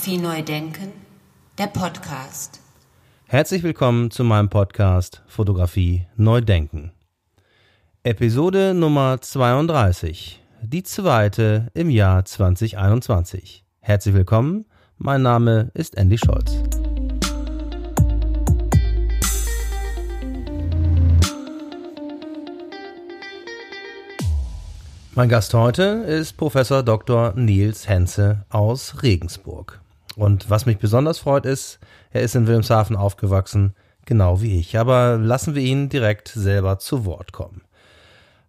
Fotografie neu denken, der Podcast. Herzlich willkommen zu meinem Podcast Fotografie neu denken. Episode Nummer 32, die zweite im Jahr 2021. Herzlich willkommen, mein Name ist Andy Scholz. Mein Gast heute ist Professor Dr. Nils Henze aus Regensburg. Und was mich besonders freut ist, er ist in Wilhelmshaven aufgewachsen, genau wie ich. Aber lassen wir ihn direkt selber zu Wort kommen.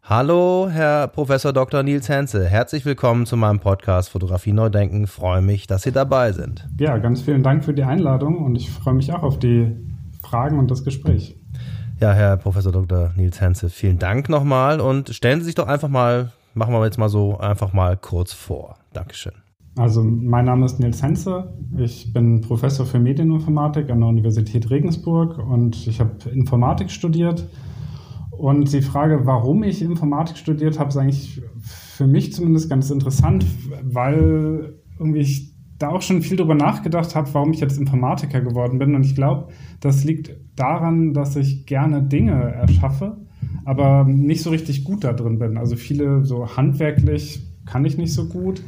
Hallo, Herr Professor Dr. Nils Henze. Herzlich willkommen zu meinem Podcast Fotografie Neudenken. Freue mich, dass Sie dabei sind. Ja, ganz vielen Dank für die Einladung und ich freue mich auch auf die Fragen und das Gespräch. Ja, Herr Professor Dr. Nils Henze, vielen Dank nochmal und stellen Sie sich doch einfach mal machen wir jetzt mal so einfach mal kurz vor. Dankeschön. Also mein Name ist Nils Henze. Ich bin Professor für Medieninformatik an der Universität Regensburg und ich habe Informatik studiert. Und die Frage, warum ich Informatik studiert habe, ist eigentlich für mich zumindest ganz interessant, weil irgendwie ich da auch schon viel drüber nachgedacht habe, warum ich jetzt Informatiker geworden bin. Und ich glaube, das liegt daran, dass ich gerne Dinge erschaffe aber nicht so richtig gut da drin bin. Also viele so handwerklich kann ich nicht so gut.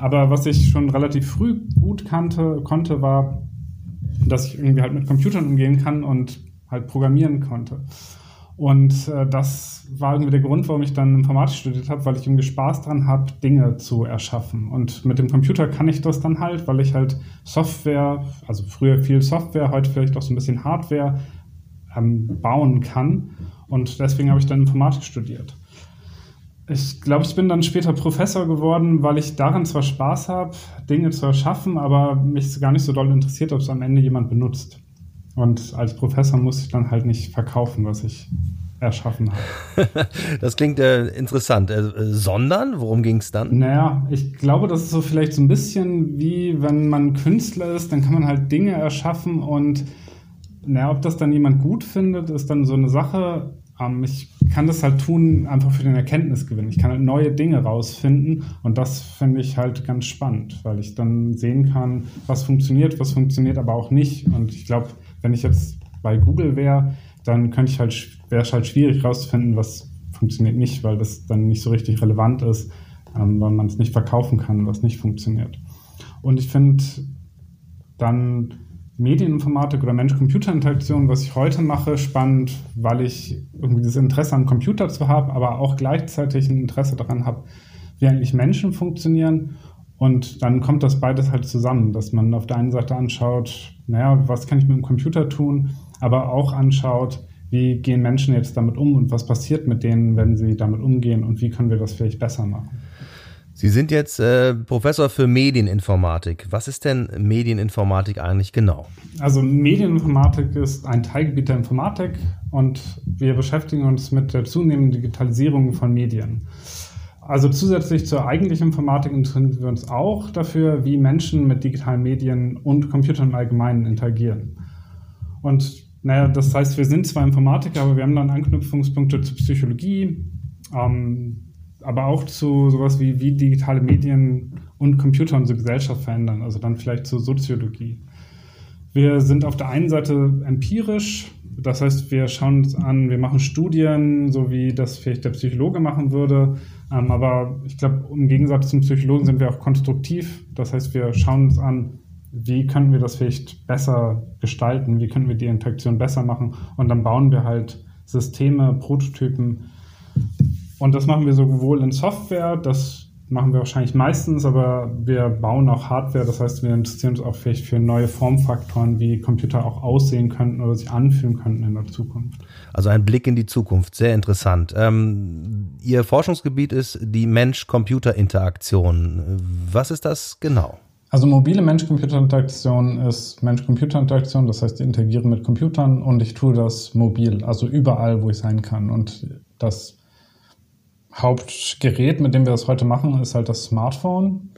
Aber was ich schon relativ früh gut kannte, konnte, war, dass ich irgendwie halt mit Computern umgehen kann und halt programmieren konnte. Und äh, das war irgendwie der Grund, warum ich dann Informatik studiert habe, weil ich irgendwie Spaß dran habe, Dinge zu erschaffen. Und mit dem Computer kann ich das dann halt, weil ich halt Software, also früher viel Software, heute vielleicht auch so ein bisschen Hardware ähm, bauen kann. Und deswegen habe ich dann Informatik studiert. Ich glaube, ich bin dann später Professor geworden, weil ich daran zwar Spaß habe, Dinge zu erschaffen, aber mich gar nicht so doll interessiert, ob es am Ende jemand benutzt. Und als Professor muss ich dann halt nicht verkaufen, was ich erschaffen habe. das klingt äh, interessant. Äh, sondern, worum ging es dann? Naja, ich glaube, das ist so vielleicht so ein bisschen wie, wenn man Künstler ist, dann kann man halt Dinge erschaffen und naja, ob das dann jemand gut findet, ist dann so eine Sache. Ähm, ich kann das halt tun, einfach für den Erkenntnisgewinn. Ich kann halt neue Dinge rausfinden und das finde ich halt ganz spannend, weil ich dann sehen kann, was funktioniert, was funktioniert aber auch nicht. Und ich glaube, wenn ich jetzt bei Google wäre, dann könnte ich halt, wäre es halt schwierig rauszufinden, was funktioniert nicht, weil das dann nicht so richtig relevant ist, ähm, weil man es nicht verkaufen kann, was nicht funktioniert. Und ich finde dann Medieninformatik oder Mensch-Computer-Interaktion, was ich heute mache, spannend, weil ich irgendwie das Interesse am Computer zu haben, aber auch gleichzeitig ein Interesse daran habe, wie eigentlich Menschen funktionieren. Und dann kommt das beides halt zusammen, dass man auf der einen Seite anschaut, naja, was kann ich mit dem Computer tun, aber auch anschaut, wie gehen Menschen jetzt damit um und was passiert mit denen, wenn sie damit umgehen und wie können wir das vielleicht besser machen. Sie sind jetzt äh, Professor für Medieninformatik. Was ist denn Medieninformatik eigentlich genau? Also Medieninformatik ist ein Teilgebiet der Informatik und wir beschäftigen uns mit der zunehmenden Digitalisierung von Medien. Also zusätzlich zur eigentlichen Informatik interessieren wir uns auch dafür, wie Menschen mit digitalen Medien und Computern im Allgemeinen interagieren. Und naja, das heißt, wir sind zwar Informatiker, aber wir haben dann Anknüpfungspunkte zur Psychologie, ähm, aber auch zu sowas wie, wie digitale Medien und Computer unsere Gesellschaft verändern, also dann vielleicht zur Soziologie. Wir sind auf der einen Seite empirisch, das heißt, wir schauen uns an, wir machen Studien, so wie das vielleicht der Psychologe machen würde. Ähm, aber ich glaube, im Gegensatz zum Psychologen sind wir auch konstruktiv. Das heißt, wir schauen uns an, wie können wir das vielleicht besser gestalten, wie können wir die Interaktion besser machen. Und dann bauen wir halt Systeme, Prototypen, und das machen wir sowohl in Software, das machen wir wahrscheinlich meistens, aber wir bauen auch Hardware. Das heißt, wir interessieren uns auch vielleicht für neue Formfaktoren, wie Computer auch aussehen könnten oder sich anfühlen könnten in der Zukunft. Also ein Blick in die Zukunft, sehr interessant. Ähm, Ihr Forschungsgebiet ist die Mensch-Computer-Interaktion. Was ist das genau? Also mobile Mensch-Computer-Interaktion ist Mensch-Computer-Interaktion, das heißt, ich interagiere mit Computern und ich tue das mobil, also überall, wo ich sein kann. Und das Hauptgerät, mit dem wir das heute machen, ist halt das Smartphone.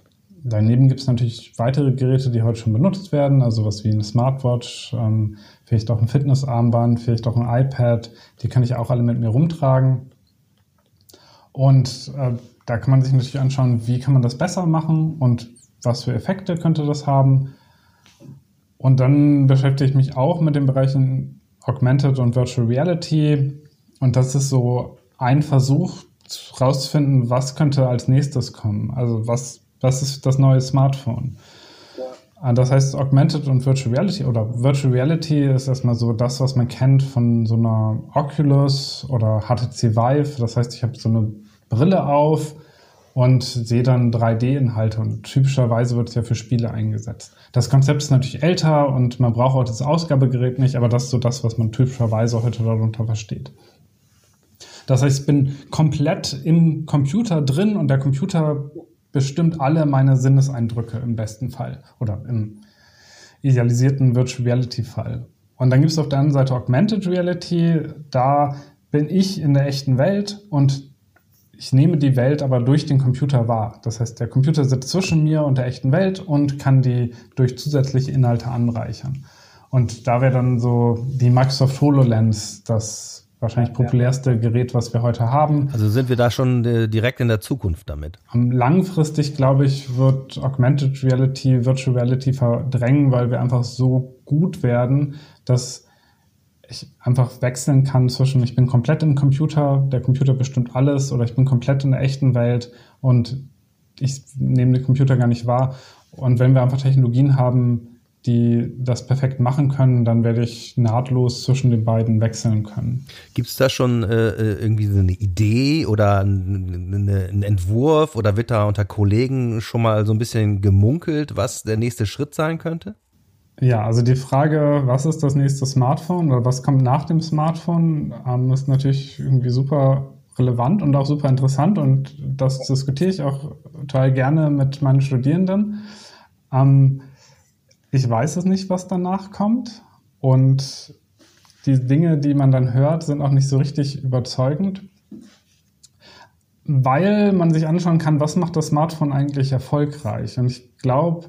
Daneben gibt es natürlich weitere Geräte, die heute schon benutzt werden, also was wie eine Smartwatch, ähm, vielleicht auch ein Fitnessarmband, vielleicht auch ein iPad. Die kann ich auch alle mit mir rumtragen. Und äh, da kann man sich natürlich anschauen, wie kann man das besser machen und was für Effekte könnte das haben. Und dann beschäftige ich mich auch mit den Bereichen Augmented und Virtual Reality. Und das ist so ein Versuch rauszufinden, was könnte als nächstes kommen. Also was, was ist das neue Smartphone? Ah, das heißt, Augmented und Virtual Reality oder Virtual Reality ist erstmal so das, was man kennt von so einer Oculus oder HTC Vive. Das heißt, ich habe so eine Brille auf und sehe dann 3D-Inhalte und typischerweise wird es ja für Spiele eingesetzt. Das Konzept ist natürlich älter und man braucht auch das Ausgabegerät nicht, aber das ist so das, was man typischerweise heute darunter versteht. Das heißt, ich bin komplett im Computer drin und der Computer bestimmt alle meine Sinneseindrücke im besten Fall oder im idealisierten Virtual Reality Fall. Und dann gibt es auf der anderen Seite Augmented Reality. Da bin ich in der echten Welt und ich nehme die Welt aber durch den Computer wahr. Das heißt, der Computer sitzt zwischen mir und der echten Welt und kann die durch zusätzliche Inhalte anreichern. Und da wäre dann so die Microsoft HoloLens das wahrscheinlich populärste Gerät, was wir heute haben. Also sind wir da schon äh, direkt in der Zukunft damit? Langfristig, glaube ich, wird Augmented Reality, Virtual Reality verdrängen, weil wir einfach so gut werden, dass ich einfach wechseln kann zwischen, ich bin komplett im Computer, der Computer bestimmt alles, oder ich bin komplett in der echten Welt und ich nehme den Computer gar nicht wahr. Und wenn wir einfach Technologien haben, die das perfekt machen können, dann werde ich nahtlos zwischen den beiden wechseln können. Gibt es da schon äh, äh, irgendwie so eine Idee oder einen Entwurf oder wird da unter Kollegen schon mal so ein bisschen gemunkelt, was der nächste Schritt sein könnte? Ja, also die Frage, was ist das nächste Smartphone oder was kommt nach dem Smartphone, ähm, ist natürlich irgendwie super relevant und auch super interessant und das diskutiere ich auch total gerne mit meinen Studierenden. Ähm, ich weiß es nicht, was danach kommt. Und die Dinge, die man dann hört, sind auch nicht so richtig überzeugend, weil man sich anschauen kann, was macht das Smartphone eigentlich erfolgreich. Und ich glaube,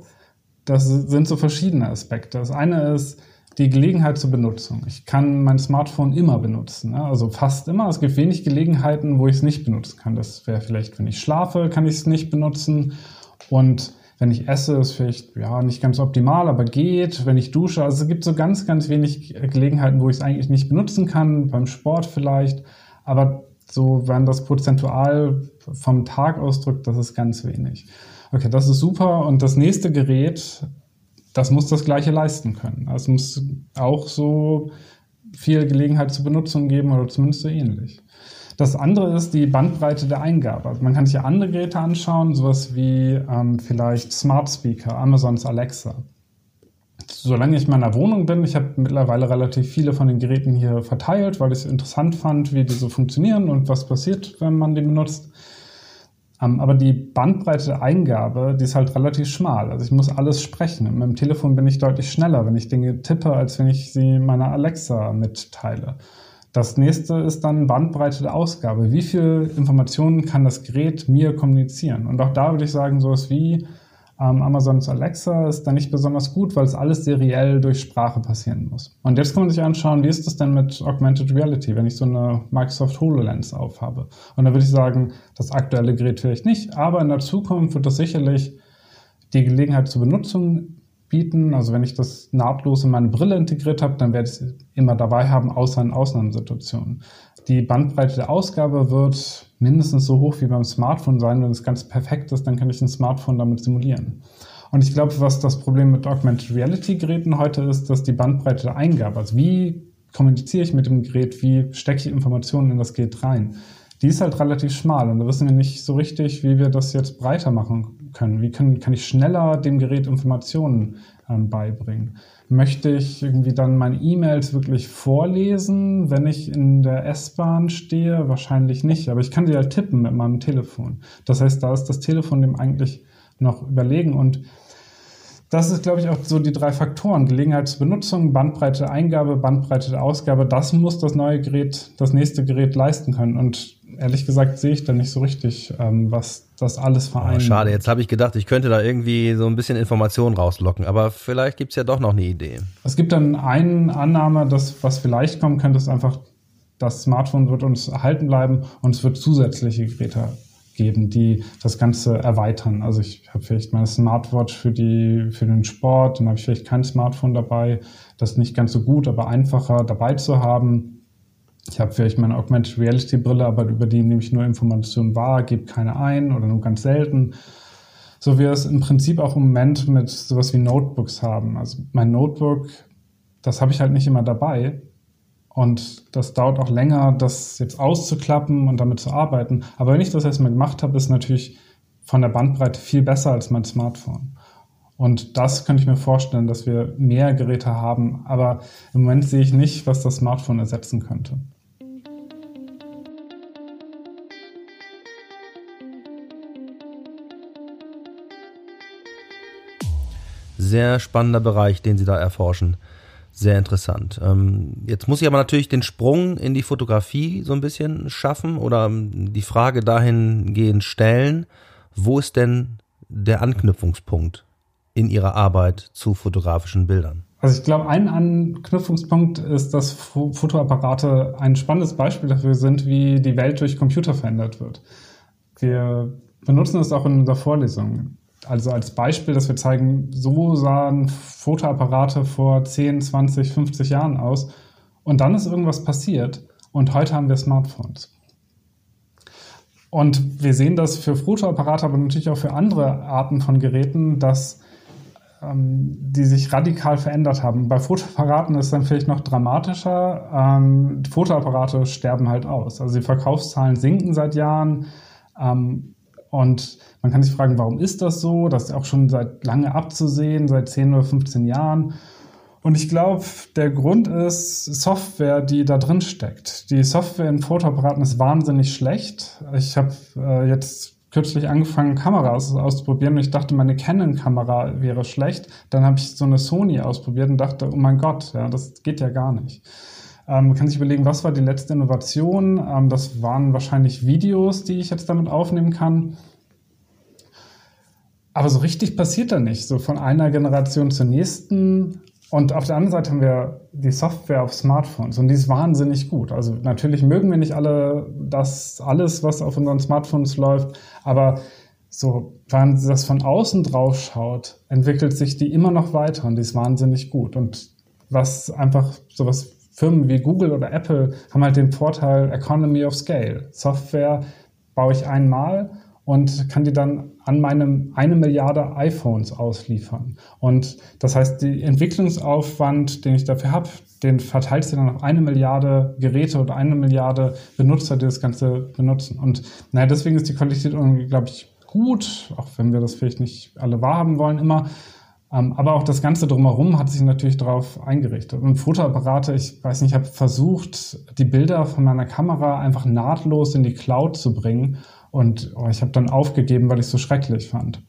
das sind so verschiedene Aspekte. Das eine ist die Gelegenheit zur Benutzung. Ich kann mein Smartphone immer benutzen, ne? also fast immer. Es gibt wenig Gelegenheiten, wo ich es nicht benutzen kann. Das wäre vielleicht, wenn ich schlafe, kann ich es nicht benutzen. Und wenn ich esse, ist vielleicht ja nicht ganz optimal, aber geht. Wenn ich dusche, also es gibt so ganz, ganz wenig Gelegenheiten, wo ich es eigentlich nicht benutzen kann, beim Sport vielleicht. Aber so, wenn das prozentual vom Tag ausdrückt, das ist ganz wenig. Okay, das ist super. Und das nächste Gerät, das muss das gleiche leisten können. Also es muss auch so viel Gelegenheit zur Benutzung geben oder zumindest so ähnlich. Das andere ist die Bandbreite der Eingabe. Also man kann sich ja andere Geräte anschauen, sowas wie ähm, vielleicht Smart Speaker, Amazons Alexa. Solange ich in meiner Wohnung bin, ich habe mittlerweile relativ viele von den Geräten hier verteilt, weil ich es interessant fand, wie die so funktionieren und was passiert, wenn man die benutzt. Ähm, aber die Bandbreite der Eingabe, die ist halt relativ schmal. Also ich muss alles sprechen. Mit dem Telefon bin ich deutlich schneller, wenn ich Dinge tippe, als wenn ich sie meiner Alexa mitteile. Das nächste ist dann Bandbreite der Ausgabe. Wie viel Informationen kann das Gerät mir kommunizieren? Und auch da würde ich sagen, sowas wie ähm, Amazons Alexa ist da nicht besonders gut, weil es alles seriell durch Sprache passieren muss. Und jetzt kann man sich anschauen, wie ist das denn mit Augmented Reality, wenn ich so eine Microsoft HoloLens aufhabe? Und da würde ich sagen, das aktuelle Gerät vielleicht nicht, aber in der Zukunft wird das sicherlich die Gelegenheit zur Benutzung bieten. Also wenn ich das nahtlos in meine Brille integriert habe, dann werde ich es immer dabei haben, außer in Ausnahmesituationen. Die Bandbreite der Ausgabe wird mindestens so hoch wie beim Smartphone sein. Wenn es ganz perfekt ist, dann kann ich ein Smartphone damit simulieren. Und ich glaube, was das Problem mit Augmented Reality Geräten heute ist, dass die Bandbreite der Eingabe, also wie kommuniziere ich mit dem Gerät, wie stecke ich Informationen in das Gerät rein, die ist halt relativ schmal und da wissen wir nicht so richtig, wie wir das jetzt breiter machen können. Wie können, kann ich schneller dem Gerät Informationen ähm, beibringen? Möchte ich irgendwie dann meine E-Mails wirklich vorlesen, wenn ich in der S-Bahn stehe? Wahrscheinlich nicht, aber ich kann sie halt tippen mit meinem Telefon. Das heißt, da ist das Telefon dem eigentlich noch überlegen und das ist, glaube ich, auch so die drei Faktoren. Gelegenheit zur Benutzung, Bandbreite Eingabe, Bandbreite Ausgabe. Das muss das neue Gerät, das nächste Gerät leisten können. Und ehrlich gesagt sehe ich da nicht so richtig, ähm, was das alles vereint. Oh, schade, jetzt habe ich gedacht, ich könnte da irgendwie so ein bisschen Informationen rauslocken, aber vielleicht gibt es ja doch noch eine Idee. Es gibt dann eine Annahme, dass was vielleicht kommen könnte, ist einfach, das Smartphone wird uns erhalten bleiben und es wird zusätzliche Geräte geben, die das Ganze erweitern. Also ich habe vielleicht meine Smartwatch für, die, für den Sport, dann habe ich vielleicht kein Smartphone dabei. Das ist nicht ganz so gut, aber einfacher dabei zu haben. Ich habe vielleicht meine Augmented Reality Brille, aber über die nehme ich nur Informationen wahr, gebe keine ein oder nur ganz selten. So wie wir es im Prinzip auch im Moment mit sowas wie Notebooks haben. Also mein Notebook, das habe ich halt nicht immer dabei. Und das dauert auch länger, das jetzt auszuklappen und damit zu arbeiten. Aber wenn ich das erstmal gemacht habe, ist natürlich von der Bandbreite viel besser als mein Smartphone. Und das könnte ich mir vorstellen, dass wir mehr Geräte haben. Aber im Moment sehe ich nicht, was das Smartphone ersetzen könnte. Sehr spannender Bereich, den Sie da erforschen. Sehr interessant. Ähm, jetzt muss ich aber natürlich den Sprung in die Fotografie so ein bisschen schaffen oder ähm, die Frage dahingehend stellen, wo ist denn der Anknüpfungspunkt in Ihrer Arbeit zu fotografischen Bildern? Also ich glaube, ein Anknüpfungspunkt ist, dass Fotoapparate ein spannendes Beispiel dafür sind, wie die Welt durch Computer verändert wird. Wir benutzen es auch in unserer Vorlesung also als Beispiel, dass wir zeigen, so sahen Fotoapparate vor 10, 20, 50 Jahren aus. Und dann ist irgendwas passiert und heute haben wir Smartphones. Und wir sehen das für Fotoapparate, aber natürlich auch für andere Arten von Geräten, dass ähm, die sich radikal verändert haben. Bei Fotoapparaten ist es dann vielleicht noch dramatischer. Ähm, Fotoapparate sterben halt aus. Also die Verkaufszahlen sinken seit Jahren. Ähm, und man kann sich fragen, warum ist das so? Das ist auch schon seit lange abzusehen, seit 10 oder 15 Jahren. Und ich glaube, der Grund ist Software, die da drin steckt. Die Software in Fotoapparaten ist wahnsinnig schlecht. Ich habe äh, jetzt kürzlich angefangen, Kameras auszuprobieren und ich dachte, meine Canon-Kamera wäre schlecht. Dann habe ich so eine Sony ausprobiert und dachte, oh mein Gott, ja, das geht ja gar nicht. Ähm, man kann sich überlegen, was war die letzte Innovation? Ähm, das waren wahrscheinlich Videos, die ich jetzt damit aufnehmen kann. Aber so richtig passiert da nicht, so von einer Generation zur nächsten. Und auf der anderen Seite haben wir die Software auf Smartphones und die ist wahnsinnig gut. Also natürlich mögen wir nicht alle das alles, was auf unseren Smartphones läuft, aber so, wenn man das von außen drauf schaut, entwickelt sich die immer noch weiter und die ist wahnsinnig gut. Und was einfach sowas Firmen wie Google oder Apple haben halt den Vorteil Economy of Scale. Software baue ich einmal und kann die dann an meinem eine Milliarde iPhones ausliefern. Und das heißt, die Entwicklungsaufwand, den ich dafür habe, den verteilt sich dann auf eine Milliarde Geräte oder eine Milliarde Benutzer, die das Ganze benutzen. Und naja, deswegen ist die Qualität glaube ich, gut, auch wenn wir das vielleicht nicht alle wahrhaben wollen immer. Ähm, aber auch das Ganze drumherum hat sich natürlich darauf eingerichtet. Und Fotoapparate, ich weiß nicht, ich habe versucht, die Bilder von meiner Kamera einfach nahtlos in die Cloud zu bringen. Und oh, ich habe dann aufgegeben, weil ich es so schrecklich fand.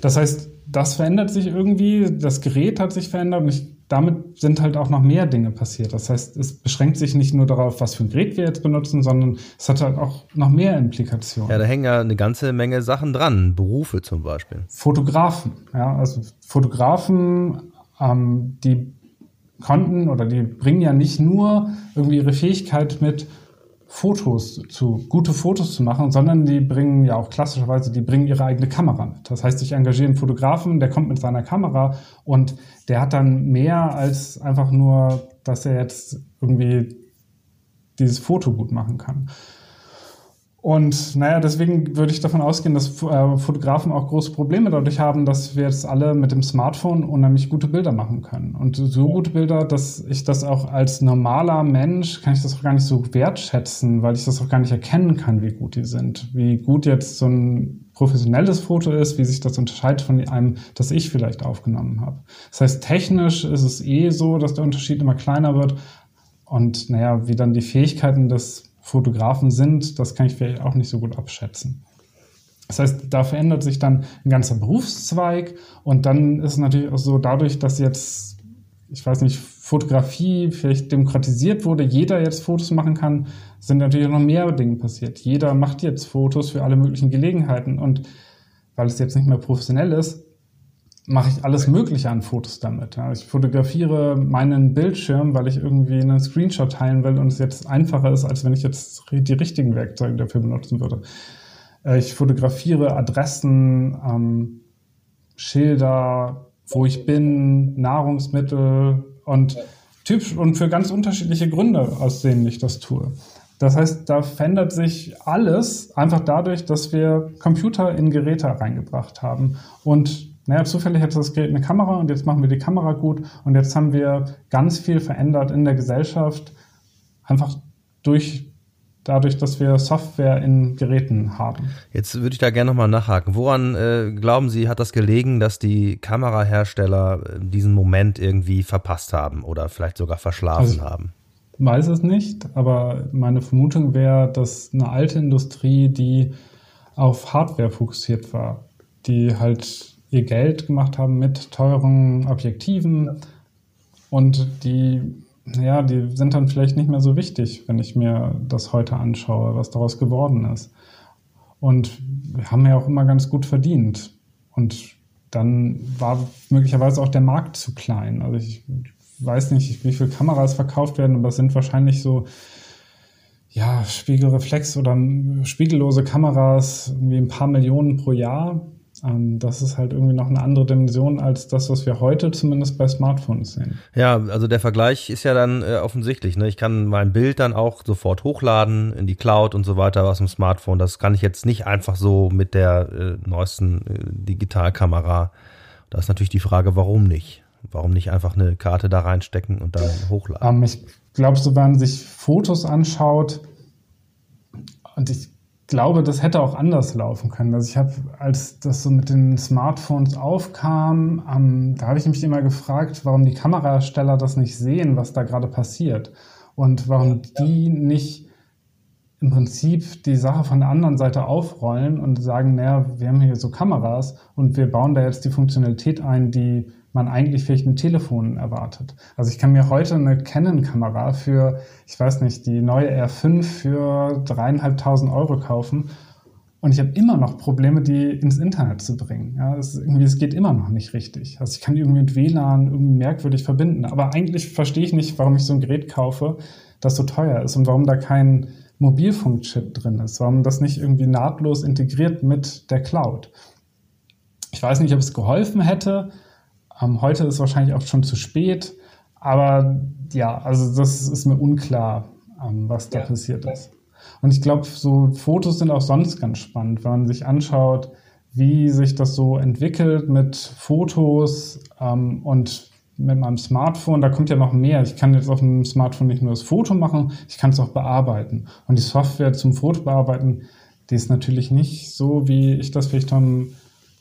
Das heißt, das verändert sich irgendwie, das Gerät hat sich verändert und ich damit sind halt auch noch mehr Dinge passiert. Das heißt, es beschränkt sich nicht nur darauf, was für ein Gerät wir jetzt benutzen, sondern es hat halt auch noch mehr Implikationen. Ja, da hängen ja eine ganze Menge Sachen dran, Berufe zum Beispiel. Fotografen, ja, also Fotografen, ähm, die konnten oder die bringen ja nicht nur irgendwie ihre Fähigkeit mit, Fotos zu, gute Fotos zu machen, sondern die bringen ja auch klassischerweise, die bringen ihre eigene Kamera mit. Das heißt, ich engagiere einen Fotografen, der kommt mit seiner Kamera und der hat dann mehr als einfach nur, dass er jetzt irgendwie dieses Foto gut machen kann. Und naja, deswegen würde ich davon ausgehen, dass äh, Fotografen auch große Probleme dadurch haben, dass wir jetzt alle mit dem Smartphone unheimlich gute Bilder machen können. Und so gute Bilder, dass ich das auch als normaler Mensch, kann ich das auch gar nicht so wertschätzen, weil ich das auch gar nicht erkennen kann, wie gut die sind. Wie gut jetzt so ein professionelles Foto ist, wie sich das unterscheidet von einem, das ich vielleicht aufgenommen habe. Das heißt, technisch ist es eh so, dass der Unterschied immer kleiner wird. Und naja, wie dann die Fähigkeiten des Fotografen sind, das kann ich vielleicht auch nicht so gut abschätzen. Das heißt, da verändert sich dann ein ganzer Berufszweig und dann ist es natürlich auch so, dadurch, dass jetzt, ich weiß nicht, Fotografie vielleicht demokratisiert wurde, jeder jetzt Fotos machen kann, sind natürlich noch mehr Dinge passiert. Jeder macht jetzt Fotos für alle möglichen Gelegenheiten und weil es jetzt nicht mehr professionell ist, mache ich alles Mögliche an Fotos damit. Ja. Ich fotografiere meinen Bildschirm, weil ich irgendwie einen Screenshot teilen will und es jetzt einfacher ist, als wenn ich jetzt die richtigen Werkzeuge dafür benutzen würde. Äh, ich fotografiere Adressen, ähm, Schilder, wo ich bin, Nahrungsmittel und typisch und für ganz unterschiedliche Gründe, aus denen ich das tue. Das heißt, da verändert sich alles einfach dadurch, dass wir Computer in Geräte reingebracht haben. Und naja, zufällig hat das Gerät eine Kamera und jetzt machen wir die Kamera gut und jetzt haben wir ganz viel verändert in der Gesellschaft, einfach durch dadurch, dass wir Software in Geräten haben. Jetzt würde ich da gerne nochmal nachhaken. Woran äh, glauben Sie, hat das gelegen, dass die Kamerahersteller äh, diesen Moment irgendwie verpasst haben oder vielleicht sogar verschlafen also, haben? Weiß es nicht, aber meine Vermutung wäre, dass eine alte Industrie, die auf Hardware fokussiert war, die halt ihr Geld gemacht haben mit teuren Objektiven und die ja, die sind dann vielleicht nicht mehr so wichtig, wenn ich mir das heute anschaue, was daraus geworden ist. Und wir haben ja auch immer ganz gut verdient. Und dann war möglicherweise auch der Markt zu klein. Also ich weiß nicht, wie viele Kameras verkauft werden, aber es sind wahrscheinlich so, ja, Spiegelreflex oder spiegellose Kameras, wie ein paar Millionen pro Jahr. Ähm, das ist halt irgendwie noch eine andere Dimension als das, was wir heute zumindest bei Smartphones sehen. Ja, also der Vergleich ist ja dann äh, offensichtlich. Ne? Ich kann mein Bild dann auch sofort hochladen in die Cloud und so weiter aus dem Smartphone. Das kann ich jetzt nicht einfach so mit der äh, neuesten äh, Digitalkamera. Da ist natürlich die Frage, warum nicht? Warum nicht einfach eine Karte da reinstecken und dann hochladen? Ähm, ich glaube, so wenn man sich Fotos anschaut, und ich glaube, das hätte auch anders laufen können. Also ich habe, als das so mit den Smartphones aufkam, ähm, da habe ich mich immer gefragt, warum die Kamerasteller das nicht sehen, was da gerade passiert. Und warum ja, die ja. nicht im Prinzip die Sache von der anderen Seite aufrollen und sagen, naja, wir haben hier so Kameras und wir bauen da jetzt die Funktionalität ein, die man eigentlich vielleicht ein Telefon erwartet. Also ich kann mir heute eine Canon-Kamera für, ich weiß nicht, die neue R5 für dreieinhalbtausend Euro kaufen und ich habe immer noch Probleme, die ins Internet zu bringen. Ja, es, irgendwie, es geht immer noch nicht richtig. Also ich kann die irgendwie mit WLAN irgendwie merkwürdig verbinden. Aber eigentlich verstehe ich nicht, warum ich so ein Gerät kaufe, das so teuer ist und warum da kein Mobilfunkchip drin ist, warum das nicht irgendwie nahtlos integriert mit der Cloud. Ich weiß nicht, ob es geholfen hätte, ähm, heute ist wahrscheinlich auch schon zu spät, aber ja, also das ist mir unklar, ähm, was da ja. passiert ist. Und ich glaube, so Fotos sind auch sonst ganz spannend, wenn man sich anschaut, wie sich das so entwickelt mit Fotos ähm, und mit meinem Smartphone, da kommt ja noch mehr. Ich kann jetzt auf dem Smartphone nicht nur das Foto machen, ich kann es auch bearbeiten. Und die Software zum Foto bearbeiten, die ist natürlich nicht so, wie ich das vielleicht vom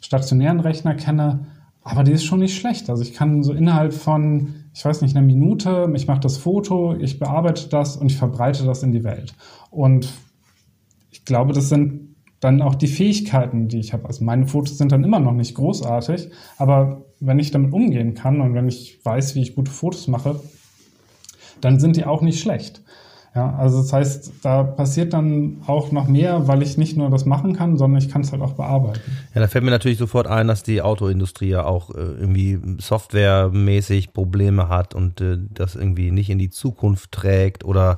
stationären Rechner kenne, aber die ist schon nicht schlecht. Also ich kann so innerhalb von, ich weiß nicht, einer Minute, ich mache das Foto, ich bearbeite das und ich verbreite das in die Welt. Und ich glaube, das sind dann auch die Fähigkeiten, die ich habe. Also meine Fotos sind dann immer noch nicht großartig, aber wenn ich damit umgehen kann und wenn ich weiß, wie ich gute Fotos mache, dann sind die auch nicht schlecht. Ja, also das heißt, da passiert dann auch noch mehr, weil ich nicht nur das machen kann, sondern ich kann es halt auch bearbeiten. Ja, da fällt mir natürlich sofort ein, dass die Autoindustrie ja auch äh, irgendwie softwaremäßig Probleme hat und äh, das irgendwie nicht in die Zukunft trägt oder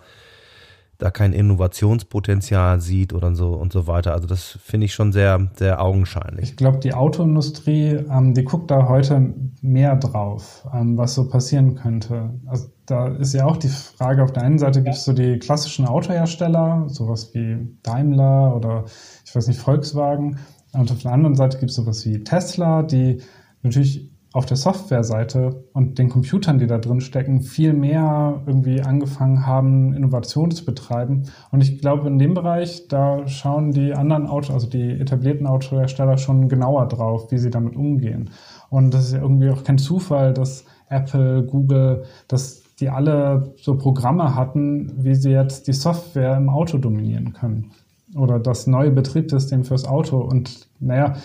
da kein Innovationspotenzial sieht oder so und so weiter. Also das finde ich schon sehr, sehr augenscheinlich. Ich glaube, die Autoindustrie, ähm, die guckt da heute mehr drauf, ähm, was so passieren könnte. Also da ist ja auch die Frage, auf der einen Seite gibt es so die klassischen Autohersteller, sowas wie Daimler oder ich weiß nicht, Volkswagen. Und auf der anderen Seite gibt es sowas wie Tesla, die natürlich auf der Softwareseite und den Computern, die da drin stecken, viel mehr irgendwie angefangen haben, Innovation zu betreiben. Und ich glaube, in dem Bereich, da schauen die anderen Auto, also die etablierten Autohersteller schon genauer drauf, wie sie damit umgehen. Und das ist ja irgendwie auch kein Zufall, dass Apple, Google, dass die alle so Programme hatten, wie sie jetzt die Software im Auto dominieren können. Oder das neue Betriebssystem fürs Auto. Und naja,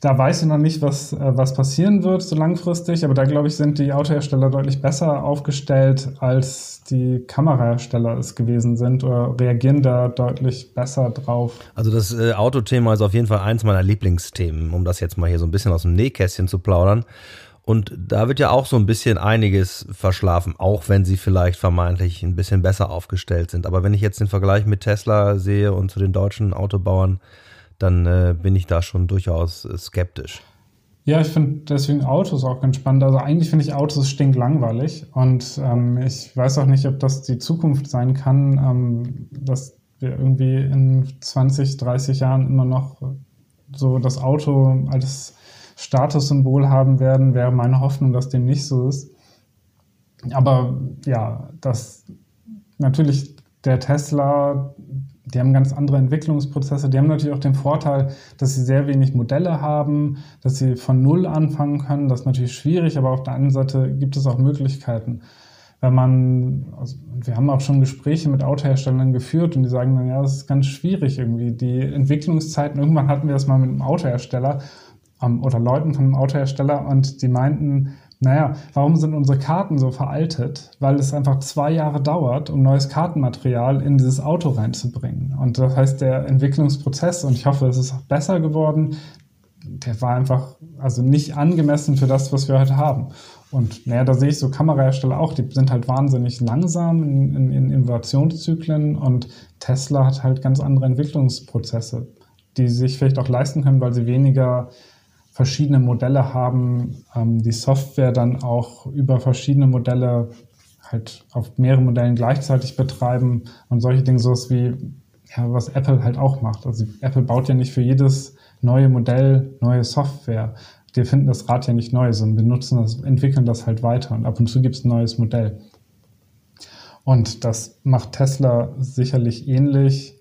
da weiß ich noch nicht, was, äh, was passieren wird so langfristig, aber da glaube ich, sind die Autohersteller deutlich besser aufgestellt, als die Kamerahersteller es gewesen sind oder reagieren da deutlich besser drauf. Also das äh, Autothema ist auf jeden Fall eins meiner Lieblingsthemen, um das jetzt mal hier so ein bisschen aus dem Nähkästchen zu plaudern. Und da wird ja auch so ein bisschen einiges verschlafen, auch wenn sie vielleicht vermeintlich ein bisschen besser aufgestellt sind. Aber wenn ich jetzt den Vergleich mit Tesla sehe und zu den deutschen Autobauern, dann äh, bin ich da schon durchaus äh, skeptisch. Ja, ich finde deswegen Autos auch ganz spannend. Also eigentlich finde ich Autos stinklangweilig und ähm, ich weiß auch nicht, ob das die Zukunft sein kann, ähm, dass wir irgendwie in 20, 30 Jahren immer noch so das Auto als Statussymbol haben werden, wäre meine Hoffnung, dass dem nicht so ist. Aber ja, das natürlich der Tesla, die haben ganz andere Entwicklungsprozesse. Die haben natürlich auch den Vorteil, dass sie sehr wenig Modelle haben, dass sie von Null anfangen können. Das ist natürlich schwierig, aber auf der anderen Seite gibt es auch Möglichkeiten. Wenn man, also wir haben auch schon Gespräche mit Autoherstellern geführt und die sagen dann, ja, das ist ganz schwierig irgendwie. Die Entwicklungszeiten, irgendwann hatten wir das mal mit einem Autohersteller ähm, oder Leuten von Autohersteller und die meinten, naja, warum sind unsere Karten so veraltet? Weil es einfach zwei Jahre dauert, um neues Kartenmaterial in dieses Auto reinzubringen. Und das heißt, der Entwicklungsprozess, und ich hoffe, es ist auch besser geworden, der war einfach also nicht angemessen für das, was wir heute haben. Und naja, da sehe ich so Kamerahersteller auch, die sind halt wahnsinnig langsam in, in, in Innovationszyklen und Tesla hat halt ganz andere Entwicklungsprozesse, die sich vielleicht auch leisten können, weil sie weniger verschiedene Modelle haben, ähm, die Software dann auch über verschiedene Modelle halt auf mehreren Modellen gleichzeitig betreiben und solche Dinge, sowas wie, ja, was Apple halt auch macht. Also Apple baut ja nicht für jedes neue Modell neue Software. Die finden das Rad ja nicht neu, sondern benutzen das, entwickeln das halt weiter und ab und zu gibt es ein neues Modell. Und das macht Tesla sicherlich ähnlich.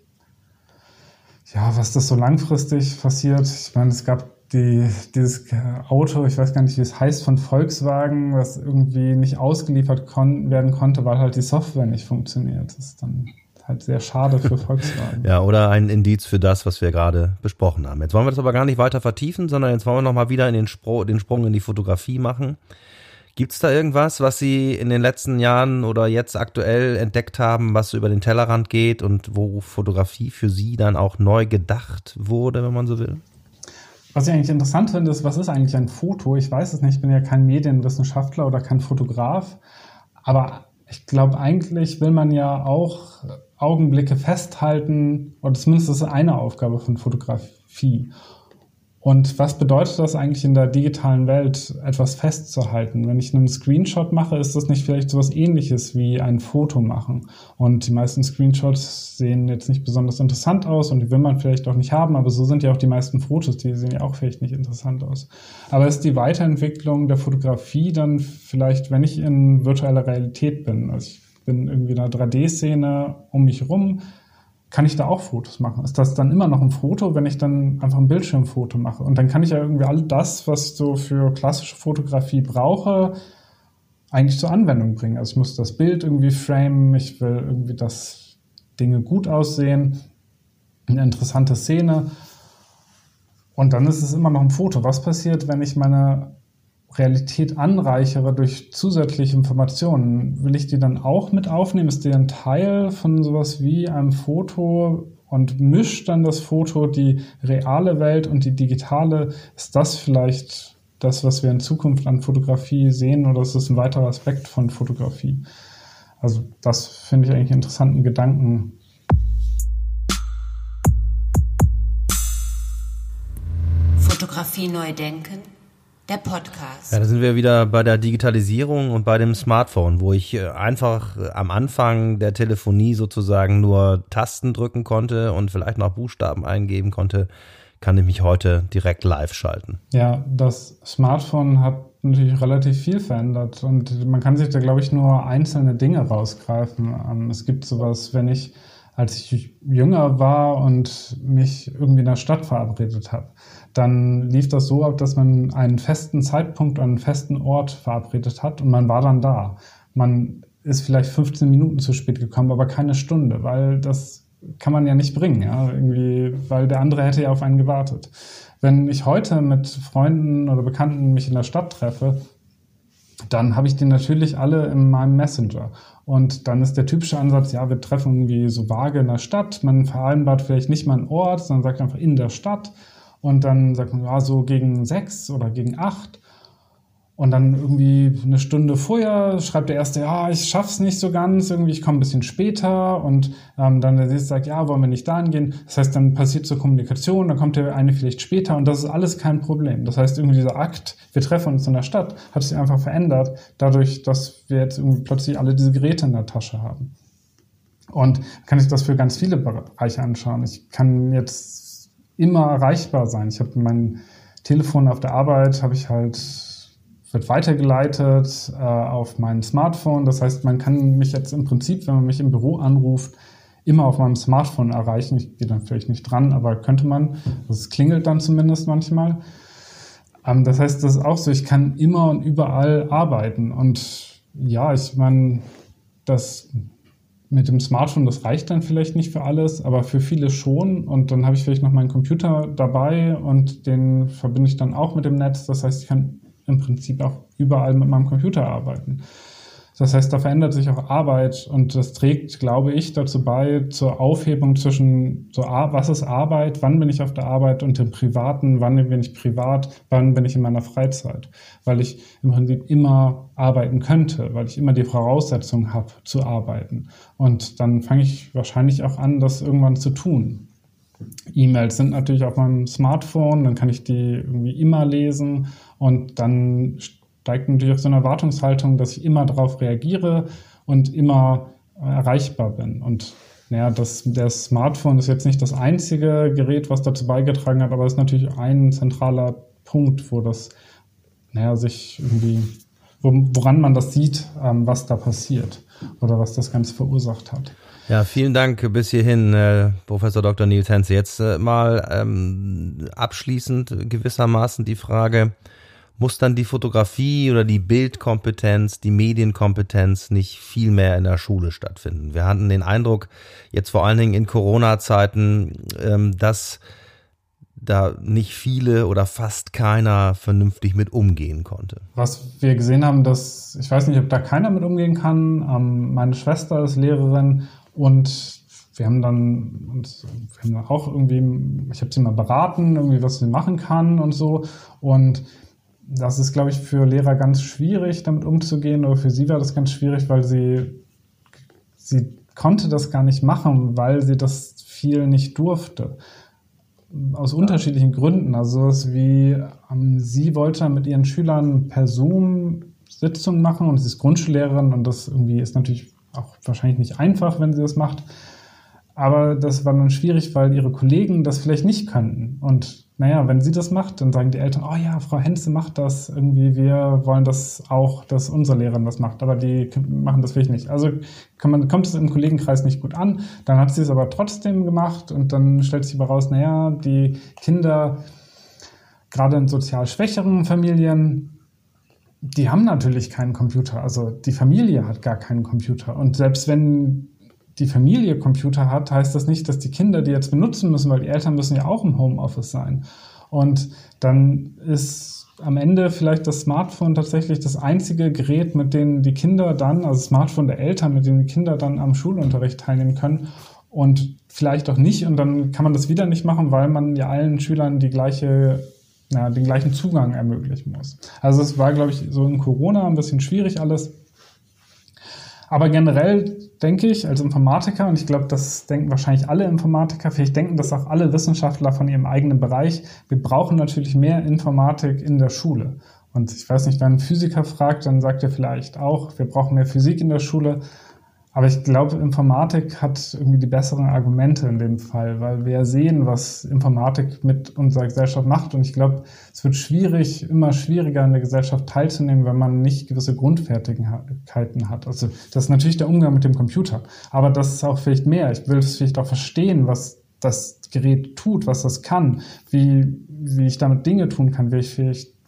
Ja, was das so langfristig passiert, ich meine, es gab die, dieses Auto, ich weiß gar nicht, wie es heißt, von Volkswagen, was irgendwie nicht ausgeliefert kon werden konnte, weil halt die Software nicht funktioniert. Das ist dann halt sehr schade für Volkswagen. ja, oder ein Indiz für das, was wir gerade besprochen haben. Jetzt wollen wir das aber gar nicht weiter vertiefen, sondern jetzt wollen wir nochmal wieder in den, Spro den Sprung in die Fotografie machen. Gibt es da irgendwas, was Sie in den letzten Jahren oder jetzt aktuell entdeckt haben, was so über den Tellerrand geht und wo Fotografie für Sie dann auch neu gedacht wurde, wenn man so will? Was ich eigentlich interessant finde, ist, was ist eigentlich ein Foto? Ich weiß es nicht, ich bin ja kein Medienwissenschaftler oder kein Fotograf, aber ich glaube, eigentlich will man ja auch Augenblicke festhalten, oder zumindest ist eine Aufgabe von Fotografie. Und was bedeutet das eigentlich in der digitalen Welt, etwas festzuhalten? Wenn ich einen Screenshot mache, ist das nicht vielleicht sowas ähnliches wie ein Foto machen? Und die meisten Screenshots sehen jetzt nicht besonders interessant aus und die will man vielleicht auch nicht haben, aber so sind ja auch die meisten Fotos, die sehen ja auch vielleicht nicht interessant aus. Aber ist die Weiterentwicklung der Fotografie dann vielleicht, wenn ich in virtueller Realität bin, also ich bin irgendwie in einer 3D-Szene um mich rum, kann ich da auch Fotos machen? Ist das dann immer noch ein Foto, wenn ich dann einfach ein Bildschirmfoto mache? Und dann kann ich ja irgendwie all das, was ich so für klassische Fotografie brauche, eigentlich zur Anwendung bringen. Also ich muss das Bild irgendwie framen, ich will irgendwie, dass Dinge gut aussehen, eine interessante Szene. Und dann ist es immer noch ein Foto. Was passiert, wenn ich meine Realität anreichere durch zusätzliche Informationen, will ich die dann auch mit aufnehmen? Ist die ein Teil von sowas wie einem Foto und mischt dann das Foto die reale Welt und die digitale? Ist das vielleicht das, was wir in Zukunft an Fotografie sehen oder ist das ein weiterer Aspekt von Fotografie? Also das finde ich eigentlich einen interessanten Gedanken. Fotografie neu denken der Podcast. Ja, da sind wir wieder bei der Digitalisierung und bei dem Smartphone, wo ich äh, einfach äh, am Anfang der Telefonie sozusagen nur Tasten drücken konnte und vielleicht noch Buchstaben eingeben konnte, kann ich mich heute direkt live schalten. Ja, das Smartphone hat natürlich relativ viel verändert und man kann sich da, glaube ich, nur einzelne Dinge rausgreifen. Ähm, es gibt sowas, wenn ich als ich jünger war und mich irgendwie in der Stadt verabredet habe dann lief das so ab, dass man einen festen Zeitpunkt, einen festen Ort verabredet hat und man war dann da. Man ist vielleicht 15 Minuten zu spät gekommen, aber keine Stunde, weil das kann man ja nicht bringen, ja, irgendwie, weil der andere hätte ja auf einen gewartet. Wenn ich heute mit Freunden oder Bekannten mich in der Stadt treffe, dann habe ich die natürlich alle in meinem Messenger. Und dann ist der typische Ansatz, ja, wir treffen irgendwie so vage in der Stadt, man vereinbart vielleicht nicht mal einen Ort, sondern sagt einfach in der Stadt. Und dann sagt man, ja, so gegen sechs oder gegen acht. Und dann irgendwie eine Stunde vorher schreibt der Erste, ja, ich schaff's nicht so ganz, irgendwie, ich komme ein bisschen später. Und ähm, dann der Nächste sagt, ja, wollen wir nicht dahin gehen. Das heißt, dann passiert zur Kommunikation, dann kommt der eine vielleicht später und das ist alles kein Problem. Das heißt, irgendwie dieser Akt, wir treffen uns in der Stadt, hat sich einfach verändert, dadurch, dass wir jetzt irgendwie plötzlich alle diese Geräte in der Tasche haben. Und kann ich das für ganz viele Bereiche anschauen. Ich kann jetzt immer erreichbar sein. Ich habe mein Telefon auf der Arbeit, habe ich halt wird weitergeleitet äh, auf mein Smartphone. Das heißt, man kann mich jetzt im Prinzip, wenn man mich im Büro anruft, immer auf meinem Smartphone erreichen. Ich gehe dann vielleicht nicht dran, aber könnte man. Das klingelt dann zumindest manchmal. Ähm, das heißt, das ist auch so, ich kann immer und überall arbeiten. Und ja, ich meine, das mit dem Smartphone, das reicht dann vielleicht nicht für alles, aber für viele schon. Und dann habe ich vielleicht noch meinen Computer dabei und den verbinde ich dann auch mit dem Netz. Das heißt, ich kann im Prinzip auch überall mit meinem Computer arbeiten. Das heißt, da verändert sich auch Arbeit und das trägt, glaube ich, dazu bei zur Aufhebung zwischen so, was ist Arbeit, wann bin ich auf der Arbeit und dem Privaten, wann bin ich privat, wann bin ich in meiner Freizeit, weil ich im Prinzip immer arbeiten könnte, weil ich immer die Voraussetzung habe zu arbeiten. Und dann fange ich wahrscheinlich auch an, das irgendwann zu tun. E-Mails sind natürlich auf meinem Smartphone, dann kann ich die irgendwie immer lesen und dann steigt natürlich auch so eine Erwartungshaltung, dass ich immer darauf reagiere und immer erreichbar bin. Und naja, das, das Smartphone ist jetzt nicht das einzige Gerät, was dazu beigetragen hat, aber es ist natürlich ein zentraler Punkt, wo das, naja, sich irgendwie, woran man das sieht, ähm, was da passiert oder was das Ganze verursacht hat. Ja, vielen Dank bis hierhin, äh, Professor Dr. Nils Henze. Jetzt äh, mal ähm, abschließend gewissermaßen die Frage, muss dann die Fotografie oder die Bildkompetenz, die Medienkompetenz nicht viel mehr in der Schule stattfinden? Wir hatten den Eindruck, jetzt vor allen Dingen in Corona-Zeiten, ähm, dass da nicht viele oder fast keiner vernünftig mit umgehen konnte. Was wir gesehen haben, dass, ich weiß nicht, ob da keiner mit umgehen kann. Ähm, meine Schwester ist Lehrerin und wir haben dann uns, wir haben auch irgendwie, ich habe sie mal beraten, irgendwie was sie machen kann und so. Und das ist, glaube ich, für Lehrer ganz schwierig, damit umzugehen. Oder für sie war das ganz schwierig, weil sie, sie konnte das gar nicht machen, weil sie das viel nicht durfte. Aus unterschiedlichen Gründen. Also sowas wie, ähm, sie wollte mit ihren Schülern per Zoom Sitzungen machen und sie ist Grundschullehrerin und das irgendwie ist natürlich auch wahrscheinlich nicht einfach, wenn sie das macht. Aber das war dann schwierig, weil ihre Kollegen das vielleicht nicht könnten. Und naja, wenn sie das macht, dann sagen die Eltern, oh ja, Frau Henze macht das irgendwie, wir wollen das auch, dass unsere Lehrerin das macht, aber die machen das vielleicht nicht. Also man, kommt es im Kollegenkreis nicht gut an, dann hat sie es aber trotzdem gemacht und dann stellt sich aber raus, naja, die Kinder, gerade in sozial schwächeren Familien, die haben natürlich keinen Computer. Also die Familie hat gar keinen Computer. Und selbst wenn die Familie Computer hat, heißt das nicht, dass die Kinder die jetzt benutzen müssen, weil die Eltern müssen ja auch im Homeoffice sein. Und dann ist am Ende vielleicht das Smartphone tatsächlich das einzige Gerät, mit dem die Kinder dann, also Smartphone der Eltern, mit dem die Kinder dann am Schulunterricht teilnehmen können und vielleicht auch nicht. Und dann kann man das wieder nicht machen, weil man ja allen Schülern die gleiche ja, den gleichen Zugang ermöglichen muss. Also es war, glaube ich, so in Corona ein bisschen schwierig alles. Aber generell denke ich als Informatiker, und ich glaube, das denken wahrscheinlich alle Informatiker, vielleicht denken das auch alle Wissenschaftler von ihrem eigenen Bereich, wir brauchen natürlich mehr Informatik in der Schule. Und ich weiß nicht, wenn ein Physiker fragt, dann sagt er vielleicht auch, wir brauchen mehr Physik in der Schule. Aber ich glaube, Informatik hat irgendwie die besseren Argumente in dem Fall, weil wir sehen, was Informatik mit unserer Gesellschaft macht. Und ich glaube, es wird schwierig, immer schwieriger in der Gesellschaft teilzunehmen, wenn man nicht gewisse Grundfertigkeiten hat. Also das ist natürlich der Umgang mit dem Computer. Aber das ist auch vielleicht mehr. Ich will es vielleicht auch verstehen, was das Gerät tut, was das kann, wie, wie ich damit Dinge tun kann, wie ich,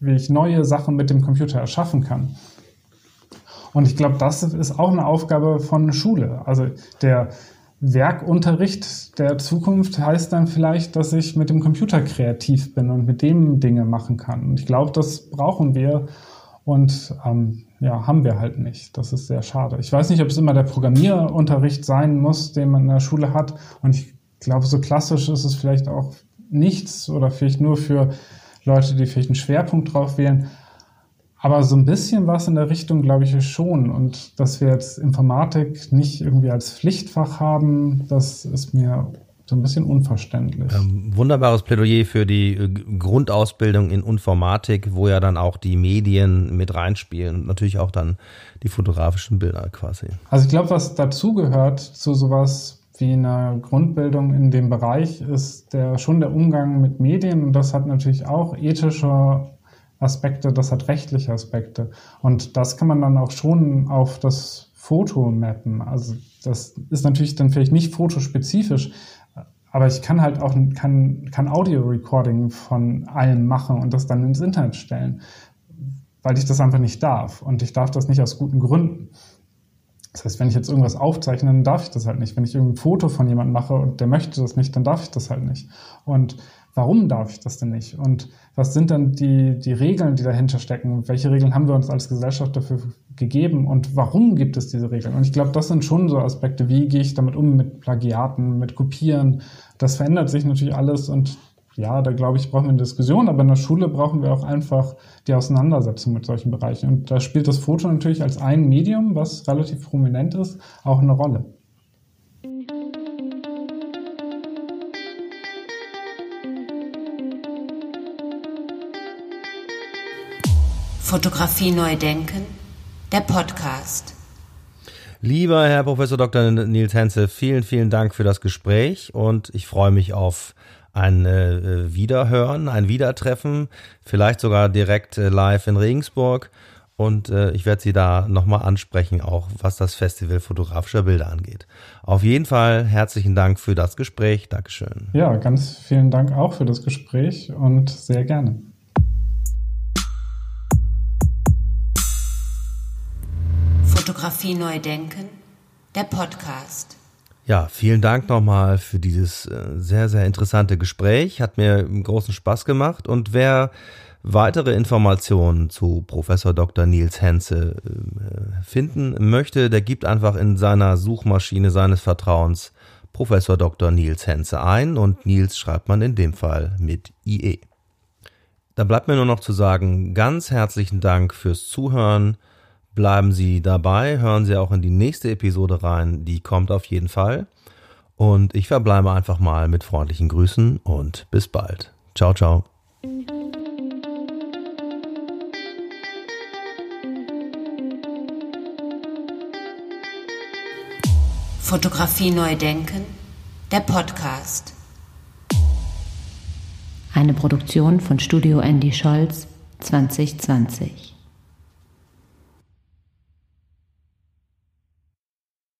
wie ich neue Sachen mit dem Computer erschaffen kann. Und ich glaube, das ist auch eine Aufgabe von Schule. Also der Werkunterricht der Zukunft heißt dann vielleicht, dass ich mit dem Computer kreativ bin und mit dem Dinge machen kann. Und ich glaube, das brauchen wir und ähm, ja, haben wir halt nicht. Das ist sehr schade. Ich weiß nicht, ob es immer der Programmierunterricht sein muss, den man in der Schule hat. Und ich glaube, so klassisch ist es vielleicht auch nichts oder vielleicht nur für Leute, die vielleicht einen Schwerpunkt drauf wählen. Aber so ein bisschen was in der Richtung, glaube ich, schon. Und dass wir jetzt Informatik nicht irgendwie als Pflichtfach haben, das ist mir so ein bisschen unverständlich. Ähm, wunderbares Plädoyer für die äh, Grundausbildung in Informatik, wo ja dann auch die Medien mit reinspielen und natürlich auch dann die fotografischen Bilder quasi. Also ich glaube, was dazugehört zu sowas wie einer Grundbildung in dem Bereich ist der schon der Umgang mit Medien und das hat natürlich auch ethische Aspekte, das hat rechtliche Aspekte. Und das kann man dann auch schon auf das Foto mappen. Also das ist natürlich dann vielleicht nicht fotospezifisch, aber ich kann halt auch kann, kann Audio-Recording von allem machen und das dann ins Internet stellen, weil ich das einfach nicht darf. Und ich darf das nicht aus guten Gründen. Das heißt, wenn ich jetzt irgendwas aufzeichne, dann darf ich das halt nicht. Wenn ich irgendein Foto von jemandem mache und der möchte das nicht, dann darf ich das halt nicht. Und warum darf ich das denn nicht? Und was sind dann die, die Regeln, die dahinter stecken? Welche Regeln haben wir uns als Gesellschaft dafür gegeben und warum gibt es diese Regeln? Und ich glaube, das sind schon so Aspekte, wie gehe ich damit um mit Plagiaten, mit Kopieren. Das verändert sich natürlich alles und ja, da glaube ich, brauchen wir eine Diskussion, aber in der Schule brauchen wir auch einfach die Auseinandersetzung mit solchen Bereichen. Und da spielt das Foto natürlich als ein Medium, was relativ prominent ist, auch eine Rolle. Fotografie neu denken, der Podcast. Lieber Herr Professor Dr. Nils Henze, vielen, vielen Dank für das Gespräch und ich freue mich auf ein äh, Wiederhören, ein Wiedertreffen, vielleicht sogar direkt äh, live in Regensburg. Und äh, ich werde Sie da nochmal ansprechen, auch was das Festival fotografischer Bilder angeht. Auf jeden Fall herzlichen Dank für das Gespräch. Dankeschön. Ja, ganz vielen Dank auch für das Gespräch und sehr gerne. Fotografie neu denken, der Podcast. Ja, vielen Dank nochmal für dieses äh, sehr, sehr interessante Gespräch. Hat mir großen Spaß gemacht. Und wer weitere Informationen zu Professor Dr. Nils Henze äh, finden möchte, der gibt einfach in seiner Suchmaschine seines Vertrauens Professor Dr. Nils Henze ein und Nils schreibt man in dem Fall mit IE. Da bleibt mir nur noch zu sagen, ganz herzlichen Dank fürs Zuhören. Bleiben Sie dabei, hören Sie auch in die nächste Episode rein, die kommt auf jeden Fall. Und ich verbleibe einfach mal mit freundlichen Grüßen und bis bald. Ciao, ciao. Fotografie neu denken, der Podcast. Eine Produktion von Studio Andy Scholz 2020.